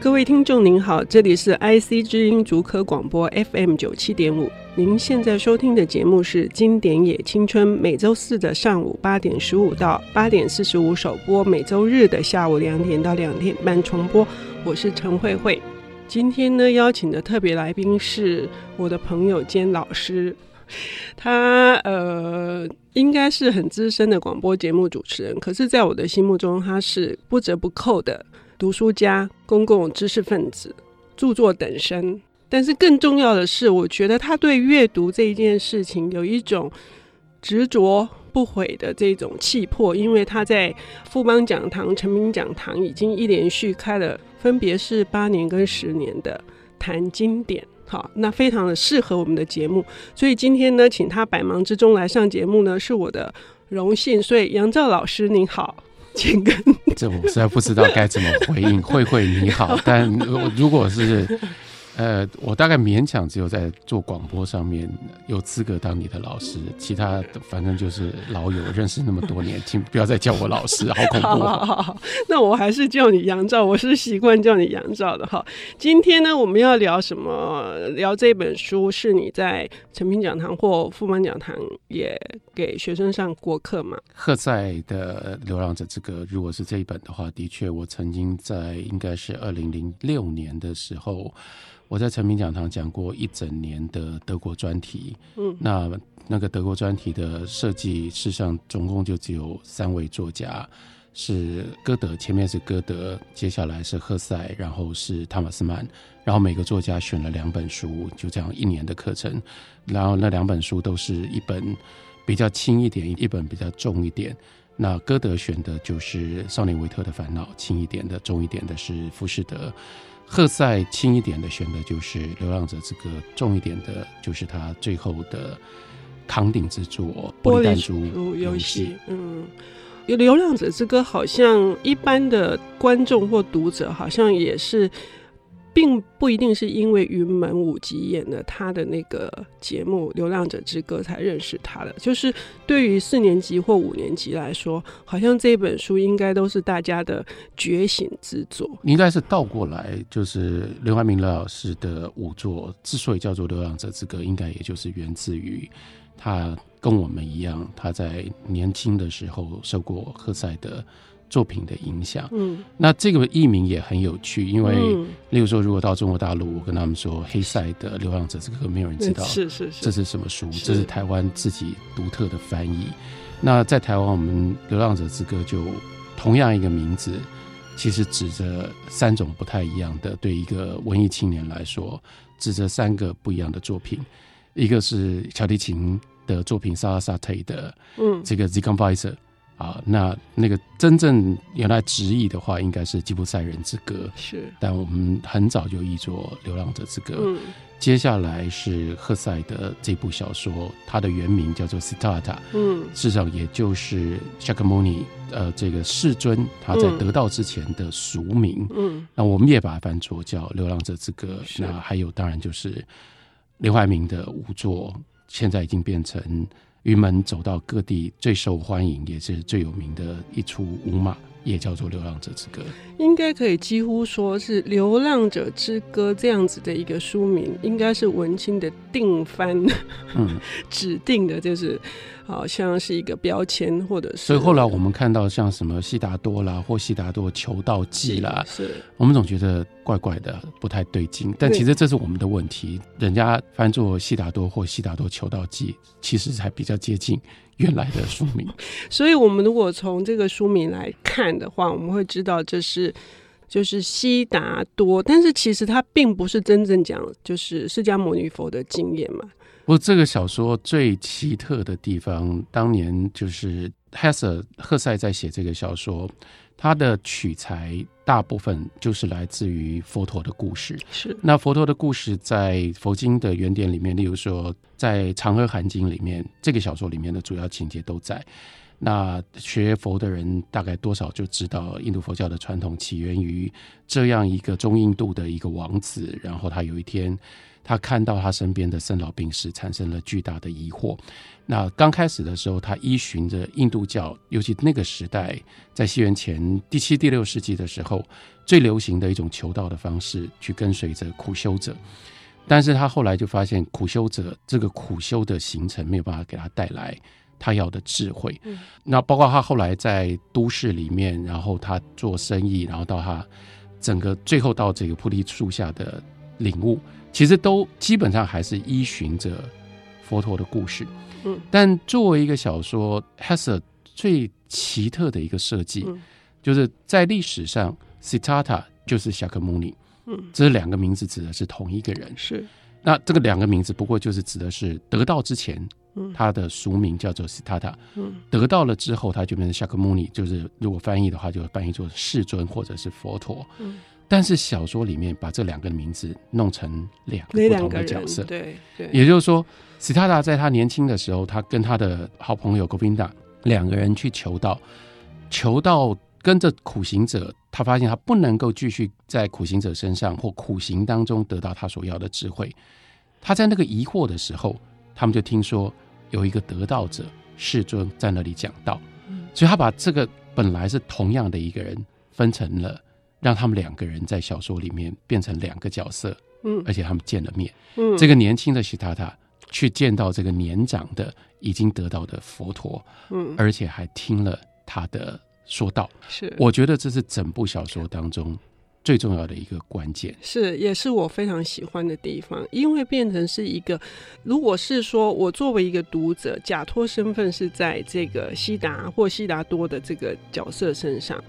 各位听众您好，这里是 IC 之音竹科广播 FM 九七点五。您现在收听的节目是《经典也青春》，每周四的上午八点十五到八点四十五首播，每周日的下午两点到两点半重播。我是陈慧慧。今天呢，邀请的特别来宾是我的朋友兼老师，他呃应该是很资深的广播节目主持人，可是在我的心目中，他是不折不扣的。读书家、公共知识分子、著作等身，但是更重要的是，我觉得他对阅读这一件事情有一种执着不悔的这种气魄，因为他在富邦讲堂、诚品讲堂已经一连续开了，分别是八年跟十年的谈经典，好，那非常的适合我们的节目，所以今天呢，请他百忙之中来上节目呢，是我的荣幸。所以杨照老师您好。这我实在不知道该怎么回应。慧慧你好，但如果是。呃，我大概勉强只有在做广播上面有资格当你的老师，其他反正就是老友，认识那么多年，请不要再叫我老师，好恐怖。好，好，好，那我还是叫你杨照，我是习惯叫你杨照的哈。今天呢，我们要聊什么？聊这本书是你在成品讲堂或富邦讲堂也给学生上过课吗？赫塞的《流浪者之歌》，如果是这一本的话，的确，我曾经在应该是二零零六年的时候。我在成品讲堂讲过一整年的德国专题，嗯，那那个德国专题的设计，事实上总共就只有三位作家，是歌德，前面是歌德，接下来是赫塞，然后是汤马斯曼，然后每个作家选了两本书，就这样一年的课程，然后那两本书都是一本比较轻一点，一本比较重一点。那歌德选的就是《少年维特的烦恼》，轻一点的，重一点的是《浮士德》。赫塞轻一点的选的就是《流浪者之歌》，重一点的就是他最后的扛鼎之作《玻璃弹珠游戏》。嗯，《流浪者之歌》好像一般的观众或读者好像也是。并不一定是因为云门舞集演了他的那个节目《流浪者之歌》才认识他的，就是对于四年级或五年级来说，好像这本书应该都是大家的觉醒之作。应该是倒过来，就是刘怀明老师的五作之所以叫做《流浪者之歌》，应该也就是源自于他跟我们一样，他在年轻的时候受过赫塞的。作品的影响，嗯，那这个译名也很有趣，因为，嗯、例如说，如果到中国大陆，我跟他们说黑塞的《流浪者》这个没有人知道，是是是，这是什么书？是。这是台湾自己独特的翻译。那在台湾，我们《流浪者之歌》就同样一个名字，其实指着三种不太一样的，对一个文艺青年来说，指着三个不一样的作品，一个是小提琴的作品，萨拉萨特的，嗯，这个 Zigeunerweise 啊，那那个真正原来直译的话，应该是《吉普赛人之歌》，是，但我们很早就译作《流浪者之歌》。嗯，接下来是赫塞的这部小说，它的原名叫做《Siddhartha》，嗯，事实上也就是萨克穆尼，呃，这个世尊他在得道之前的俗名。嗯，那我们也把它翻作叫《流浪者之歌》。那还有，当然就是刘怀民的五作，现在已经变成。云门走到各地最受欢迎也是最有名的一出舞马，也叫做《流浪者之歌》。应该可以几乎说是《流浪者之歌》这样子的一个书名，应该是文青的定番，嗯，指定的就是。好像是一个标签，或者是。所以后来我们看到像什么悉达多啦，或悉达多求道记啦，是，我们总觉得怪怪的，不太对劲。但其实这是我们的问题，人家翻作悉达多或悉达多求道记，其实才比较接近原来的书名。所以我们如果从这个书名来看的话，我们会知道这是就是悉达多，但是其实它并不是真正讲就是释迦牟尼佛的经验嘛。不过这个小说最奇特的地方，当年就是赫塞赫塞在写这个小说，他的取材大部分就是来自于佛陀的故事。是，那佛陀的故事在佛经的原点里面，例如说在《长河含经》里面，这个小说里面的主要情节都在。那学佛的人大概多少就知道，印度佛教的传统起源于这样一个中印度的一个王子，然后他有一天。他看到他身边的生老病死，产生了巨大的疑惑。那刚开始的时候，他依循着印度教，尤其那个时代，在西元前第七、第六世纪的时候，最流行的一种求道的方式，去跟随着苦修者。但是他后来就发现，苦修者这个苦修的行程没有办法给他带来他要的智慧。嗯。那包括他后来在都市里面，然后他做生意，然后到他整个最后到这个菩提树下的领悟。其实都基本上还是依循着佛陀的故事，嗯，但作为一个小说，Hesse 最奇特的一个设计，嗯，就是在历史上，Siddhartha 就是夏克穆尼，嗯，这两个名字指的是同一个人，是。那这个两个名字不过就是指的是得到之前，嗯，他的俗名叫做 Siddhartha，嗯，得到了之后他就变成夏克穆尼，就是如果翻译的话，就翻译做世尊或者是佛陀，嗯。但是小说里面把这两个名字弄成两个不同的角色，对对，也就是说，斯塔达在他年轻的时候，他跟他的好朋友戈宾达两个人去求道，求道跟着苦行者，他发现他不能够继续在苦行者身上或苦行当中得到他所要的智慧。他在那个疑惑的时候，他们就听说有一个得道者世尊在那里讲道，所以他把这个本来是同样的一个人分成了。让他们两个人在小说里面变成两个角色，嗯，而且他们见了面，嗯，这个年轻的悉达塔去见到这个年长的已经得到的佛陀，嗯，而且还听了他的说道，是，我觉得这是整部小说当中最重要的一个关键，是，也是我非常喜欢的地方，因为变成是一个，如果是说我作为一个读者，假托身份是在这个悉达或悉达多的这个角色身上。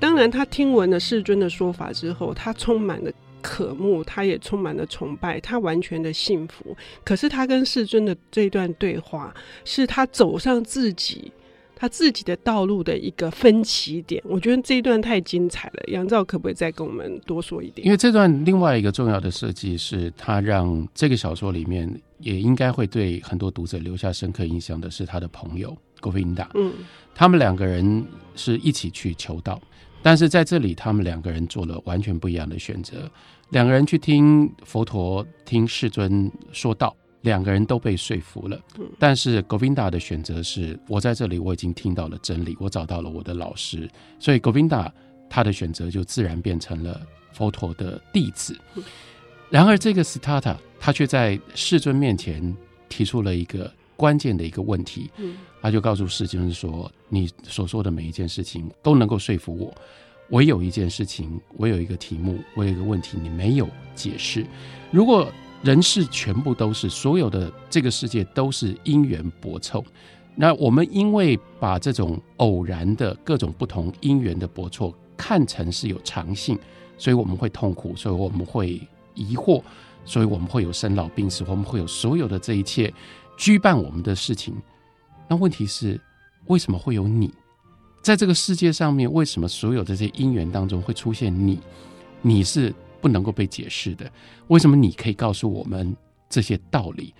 当然，他听闻了世尊的说法之后，他充满了渴慕，他也充满了崇拜，他完全的信服。可是，他跟世尊的这段对话，是他走上自己他自己的道路的一个分歧点。我觉得这一段太精彩了。杨照可不可以再跟我们多说一点？因为这段另外一个重要的设计是，他让这个小说里面也应该会对很多读者留下深刻印象的是他的朋友戈宾达。嗯，他们两个人是一起去求道。但是在这里，他们两个人做了完全不一样的选择。两个人去听佛陀、听世尊说道，两个人都被说服了。但是 Govinda 的选择是：我在这里，我已经听到了真理，我找到了我的老师。所以 Govinda 他的选择就自然变成了佛陀的弟子。然而，这个 Siddhartha 他却在世尊面前提出了一个关键的一个问题。他就告诉世尊说：“你所说的每一件事情都能够说服我，唯有一件事情，我有一个题目，我有一个问题，你没有解释。如果人世全部都是，所有的这个世界都是因缘薄凑，那我们因为把这种偶然的各种不同因缘的薄错看成是有常性，所以我们会痛苦，所以我们会疑惑，所以我们会有生老病死，我们会有所有的这一切羁绊我们的事情。”那问题是，为什么会有你？在这个世界上面，为什么所有的这些因缘当中会出现你？你是不能够被解释的。为什么你可以告诉我们这些道理？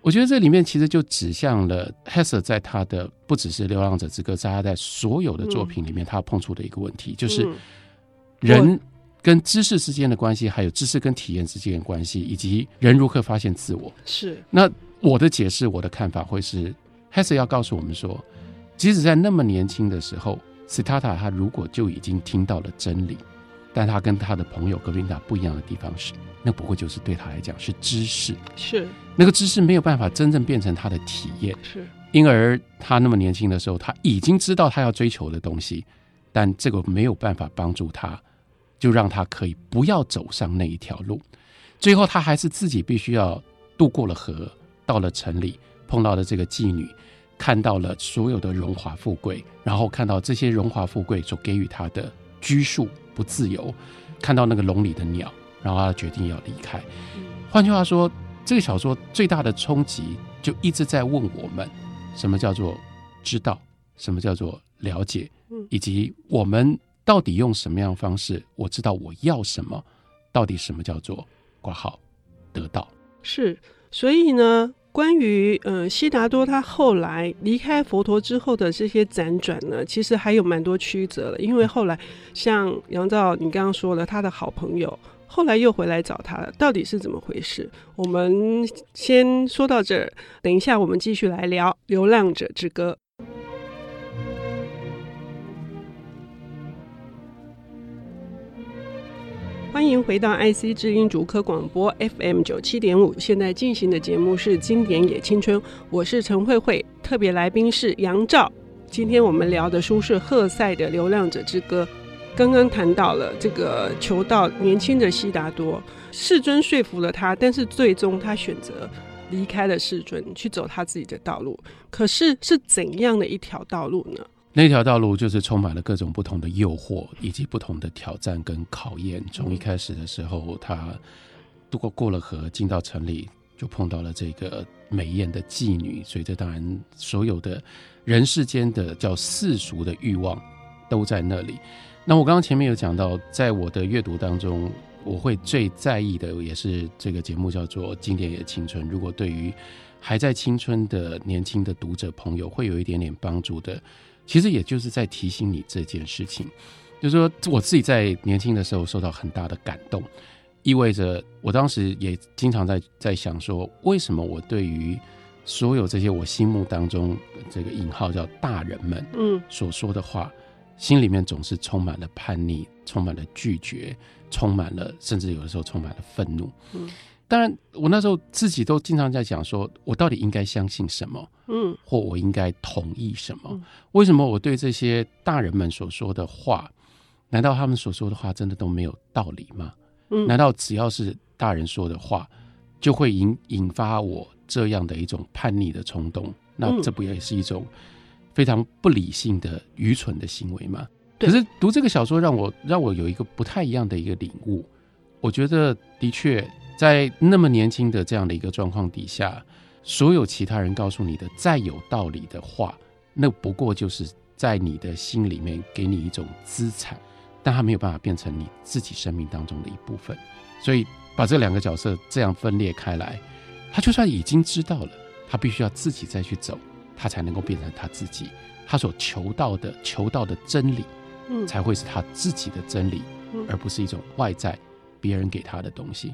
我觉得这里面其实就指向了 Hesse 在他的不只是《流浪者之歌》，在他在所有的作品里面，他碰触的一个问题，就是人跟知识之间的关系，还有知识跟体验之间的关系，以及人如何发现自我。是。那我的解释，我的看法会是。Hesse 要告诉我们说，即使在那么年轻的时候，Siddhartha 他如果就已经听到了真理，但他跟他的朋友格宾达不一样的地方是，那不过就是对他来讲是知识，是那个知识没有办法真正变成他的体验，是。因而他那么年轻的时候，他已经知道他要追求的东西，但这个没有办法帮助他，就让他可以不要走上那一条路。最后，他还是自己必须要渡过了河，到了城里。碰到了这个妓女，看到了所有的荣华富贵，然后看到这些荣华富贵所给予他的拘束不自由，看到那个笼里的鸟，然后他决定要离开。换句话说，这个小说最大的冲击就一直在问我们：什么叫做知道？什么叫做了解？以及我们到底用什么样的方式？我知道我要什么？到底什么叫做挂号得到？是，所以呢？关于嗯悉达多他后来离开佛陀之后的这些辗转呢，其实还有蛮多曲折的。因为后来像杨照你刚刚说了，他的好朋友后来又回来找他了，到底是怎么回事？我们先说到这儿，等一下我们继续来聊《流浪者之歌》。欢迎回到 IC 知音竹科广播 FM 九七点五，现在进行的节目是《经典也青春》，我是陈慧慧，特别来宾是杨照。今天我们聊的书是赫塞的《流浪者之歌》。刚刚谈到了这个求道年轻的悉达多，世尊说服了他，但是最终他选择离开了世尊，去走他自己的道路。可是是怎样的一条道路呢？那条道路就是充满了各种不同的诱惑，以及不同的挑战跟考验。从一开始的时候，他渡过过了河，进到城里，就碰到了这个美艳的妓女。所以，这当然所有的人世间的叫世俗的欲望都在那里。那我刚刚前面有讲到，在我的阅读当中，我会最在意的也是这个节目叫做《经典也青春》。如果对于还在青春的年轻的读者朋友会有一点点帮助的。其实也就是在提醒你这件事情，就是说我自己在年轻的时候受到很大的感动，意味着我当时也经常在在想说，为什么我对于所有这些我心目当中这个引号叫大人们，嗯，所说的话，心里面总是充满了叛逆，充满了拒绝，充满了甚至有的时候充满了愤怒，嗯。当然，我那时候自己都经常在讲，说我到底应该相信什么，嗯，或我应该同意什么？为什么我对这些大人们所说的话，难道他们所说的话真的都没有道理吗？嗯，难道只要是大人说的话，就会引引发我这样的一种叛逆的冲动？那这不也是一种非常不理性的、愚蠢的行为吗？可是读这个小说，让我让我有一个不太一样的一个领悟。我觉得的确。在那么年轻的这样的一个状况底下，所有其他人告诉你的再有道理的话，那不过就是在你的心里面给你一种资产，但他没有办法变成你自己生命当中的一部分。所以把这两个角色这样分裂开来，他就算已经知道了，他必须要自己再去走，他才能够变成他自己。他所求到的、求到的真理，嗯，才会是他自己的真理，而不是一种外在别人给他的东西。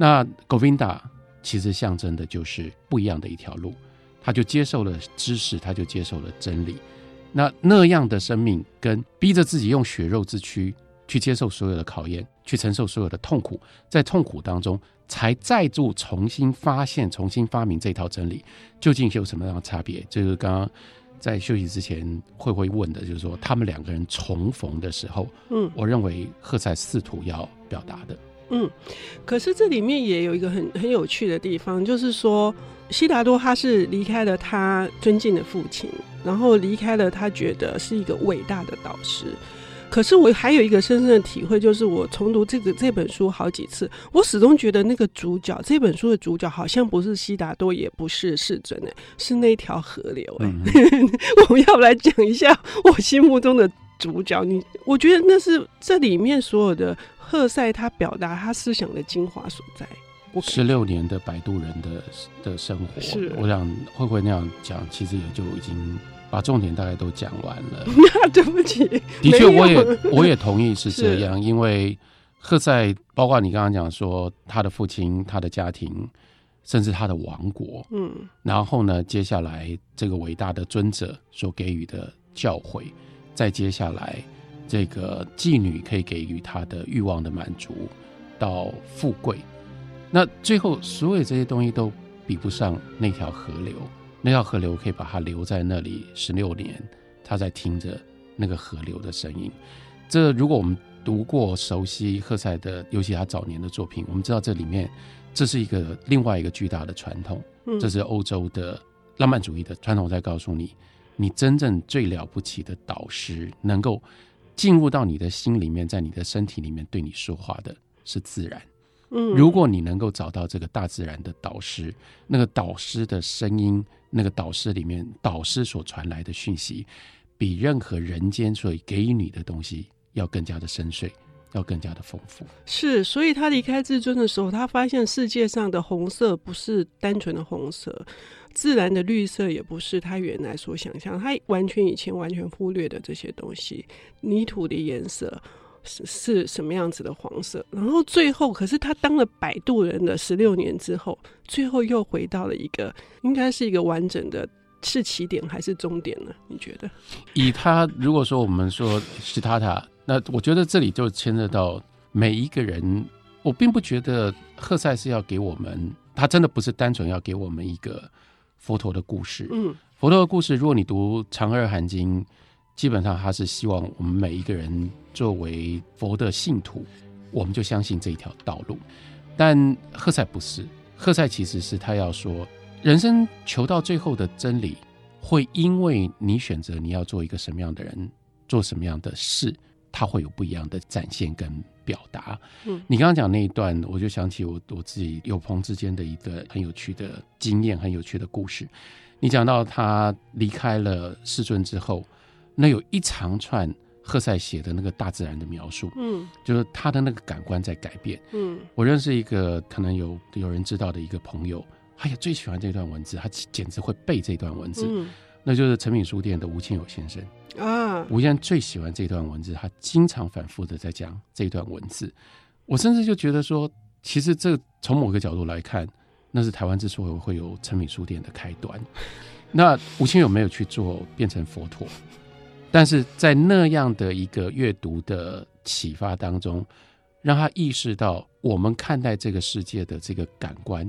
那 Govinda 其实象征的就是不一样的一条路，他就接受了知识，他就接受了真理。那那样的生命，跟逼着自己用血肉之躯去接受所有的考验，去承受所有的痛苦，在痛苦当中才再度重新发现、重新发明这套真理，究竟有什么样的差别？这个刚刚在休息之前慧慧问的，就是说他们两个人重逢的时候，嗯，我认为赫塞试图要表达的。嗯，可是这里面也有一个很很有趣的地方，就是说，悉达多他是离开了他尊敬的父亲，然后离开了他觉得是一个伟大的导师。可是我还有一个深深的体会，就是我重读这个这本书好几次，我始终觉得那个主角，这本书的主角好像不是悉达多，也不是世尊，哎，是那条河流。哎、嗯，我们要来讲一下我心目中的主角。你，我觉得那是这里面所有的。赫塞他表达他思想的精华所在。十六年的摆渡人的的生活，是我想会不会那样讲，其实也就已经把重点大概都讲完了。那对不起，的确我也我也同意是这样，因为赫塞包括你刚刚讲说他的父亲、他的家庭，甚至他的王国，嗯，然后呢，接下来这个伟大的尊者所给予的教诲，再接下来。这个妓女可以给予他的欲望的满足，到富贵，那最后所有这些东西都比不上那条河流。那条河流可以把他留在那里十六年，他在听着那个河流的声音。这如果我们读过熟悉赫塞的，尤其他早年的作品，我们知道这里面这是一个另外一个巨大的传统。这是欧洲的浪漫主义的传统，在告诉你，你真正最了不起的导师能够。进入到你的心里面，在你的身体里面对你说话的是自然。嗯，如果你能够找到这个大自然的导师，那个导师的声音，那个导师里面导师所传来的讯息，比任何人间所给予你的东西要更加的深邃，要更加的丰富。是，所以他离开至尊的时候，他发现世界上的红色不是单纯的红色，自然的绿色也不是他原来所想象，他完全以前完全忽略的这些东西，泥土的颜色。是是什么样子的黄色？然后最后，可是他当了摆渡人的十六年之后，最后又回到了一个应该是一个完整的，是起点还是终点呢？你觉得？以他如果说我们说西塔塔，那我觉得这里就牵涉到每一个人。我并不觉得赫塞是要给我们，他真的不是单纯要给我们一个佛陀的故事。嗯，佛陀的故事，如果你读《长二含经》。基本上，他是希望我们每一个人作为佛的信徒，我们就相信这一条道路。但赫塞不是，赫塞其实是他要说，人生求到最后的真理，会因为你选择你要做一个什么样的人，做什么样的事，他会有不一样的展现跟表达。嗯，你刚刚讲那一段，我就想起我我自己有朋之间的一个很有趣的经验，很有趣的故事。你讲到他离开了世尊之后。那有一长串赫塞写的那个大自然的描述，嗯，就是他的那个感官在改变，嗯，我认识一个可能有有人知道的一个朋友，他也最喜欢这段文字，他简直会背这段文字，嗯，那就是诚品书店的吴清友先生啊，吴先生最喜欢这段文字，他经常反复的在讲这段文字，我甚至就觉得说，其实这从某个角度来看，那是台湾之所以会有诚品书店的开端。那吴清友没有去做变成佛陀。但是在那样的一个阅读的启发当中，让他意识到我们看待这个世界的这个感官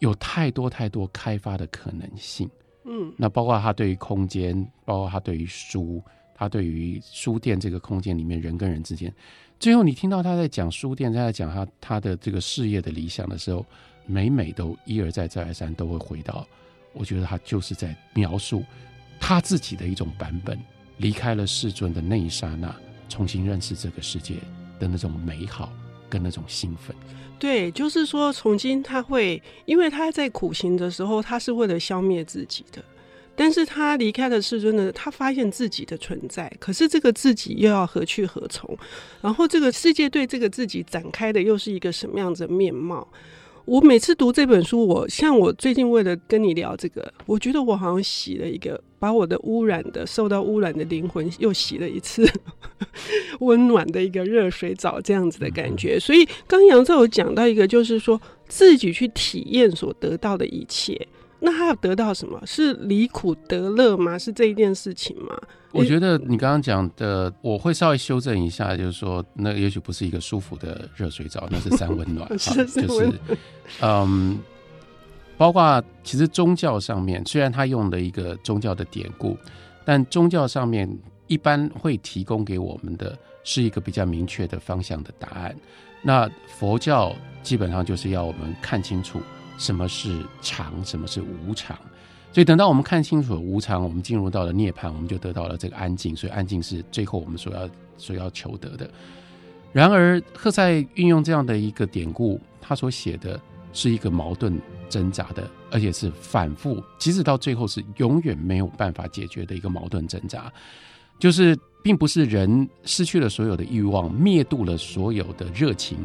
有太多太多开发的可能性。嗯，那包括他对于空间，包括他对于书，他对于书店这个空间里面人跟人之间。最后你听到他在讲书店，他在讲他他的这个事业的理想的时候，每每都一而再再而三都会回到，我觉得他就是在描述他自己的一种版本。离开了世尊的那一刹那，重新认识这个世界的那种美好跟那种兴奋。对，就是说，从今他会，因为他在苦行的时候，他是为了消灭自己的，但是他离开了世尊的，他发现自己的存在，可是这个自己又要何去何从？然后这个世界对这个自己展开的又是一个什么样子的面貌？我每次读这本书，我像我最近为了跟你聊这个，我觉得我好像洗了一个，把我的污染的、受到污染的灵魂又洗了一次 温暖的一个热水澡，这样子的感觉。所以刚杨照有讲到一个，就是说自己去体验所得到的一切。那他要得到什么？是离苦得乐吗？是这一件事情吗？我觉得你刚刚讲的，我会稍微修正一下，就是说，那也许不是一个舒服的热水澡，那是三温暖，是就是，嗯，包括其实宗教上面，虽然他用了一个宗教的典故，但宗教上面一般会提供给我们的是一个比较明确的方向的答案。那佛教基本上就是要我们看清楚。什么是常，什么是无常？所以等到我们看清楚了无常，我们进入到了涅槃，我们就得到了这个安静。所以安静是最后我们所要所要求得的。然而，赫塞运用这样的一个典故，他所写的是一个矛盾挣扎的，而且是反复，即使到最后是永远没有办法解决的一个矛盾挣扎。就是并不是人失去了所有的欲望，灭度了所有的热情，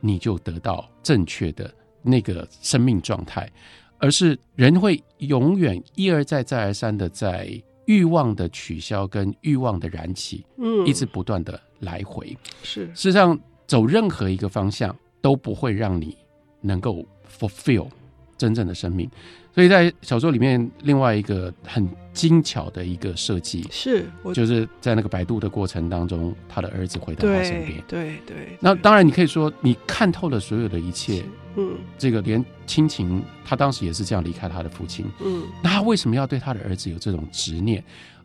你就得到正确的。那个生命状态，而是人会永远一而再、再而三的在欲望的取消跟欲望的燃起，嗯，一直不断的来回。是，事实上走任何一个方向都不会让你能够 fulfill 真正的生命。所以在小说里面，另外一个很精巧的一个设计是，就是在那个摆渡的过程当中，他的儿子回到他身边。对对，对。那当然，你可以说你看透了所有的一切。嗯，这个连亲情，他当时也是这样离开他的父亲。嗯，那他为什么要对他的儿子有这种执念？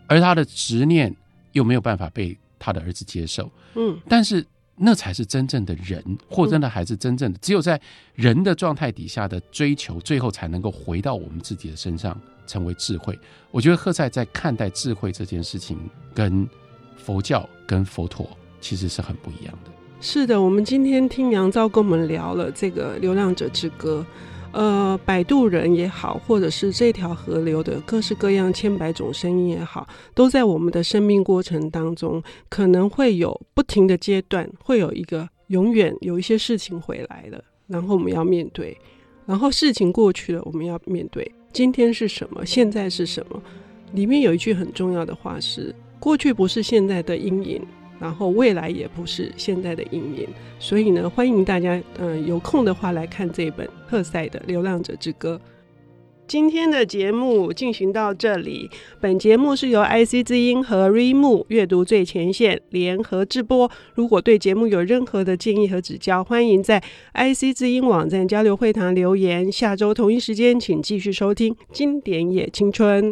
而他的执念又没有办法被他的儿子接受。嗯，但是。那才是真正的人，或真的还是真正的，只有在人的状态底下的追求，最后才能够回到我们自己的身上，成为智慧。我觉得赫塞在看待智慧这件事情，跟佛教跟佛陀其实是很不一样的。是的，我们今天听杨照跟我们聊了这个《流浪者之歌》。呃，摆渡人也好，或者是这条河流的各式各样千百种声音也好，都在我们的生命过程当中，可能会有不停的阶段，会有一个永远有一些事情回来了，然后我们要面对，然后事情过去了，我们要面对。今天是什么？现在是什么？里面有一句很重要的话是：过去不是现在的阴影。然后未来也不是现在的阴影，所以呢，欢迎大家，嗯、有空的话来看这本赫塞的《流浪者之歌》。今天的节目进行到这里，本节目是由 IC 之音和 r e m o 阅读最前线联合制播。如果对节目有任何的建议和指教，欢迎在 IC 之音网站交流会堂留言。下周同一时间，请继续收听《经典也青春》。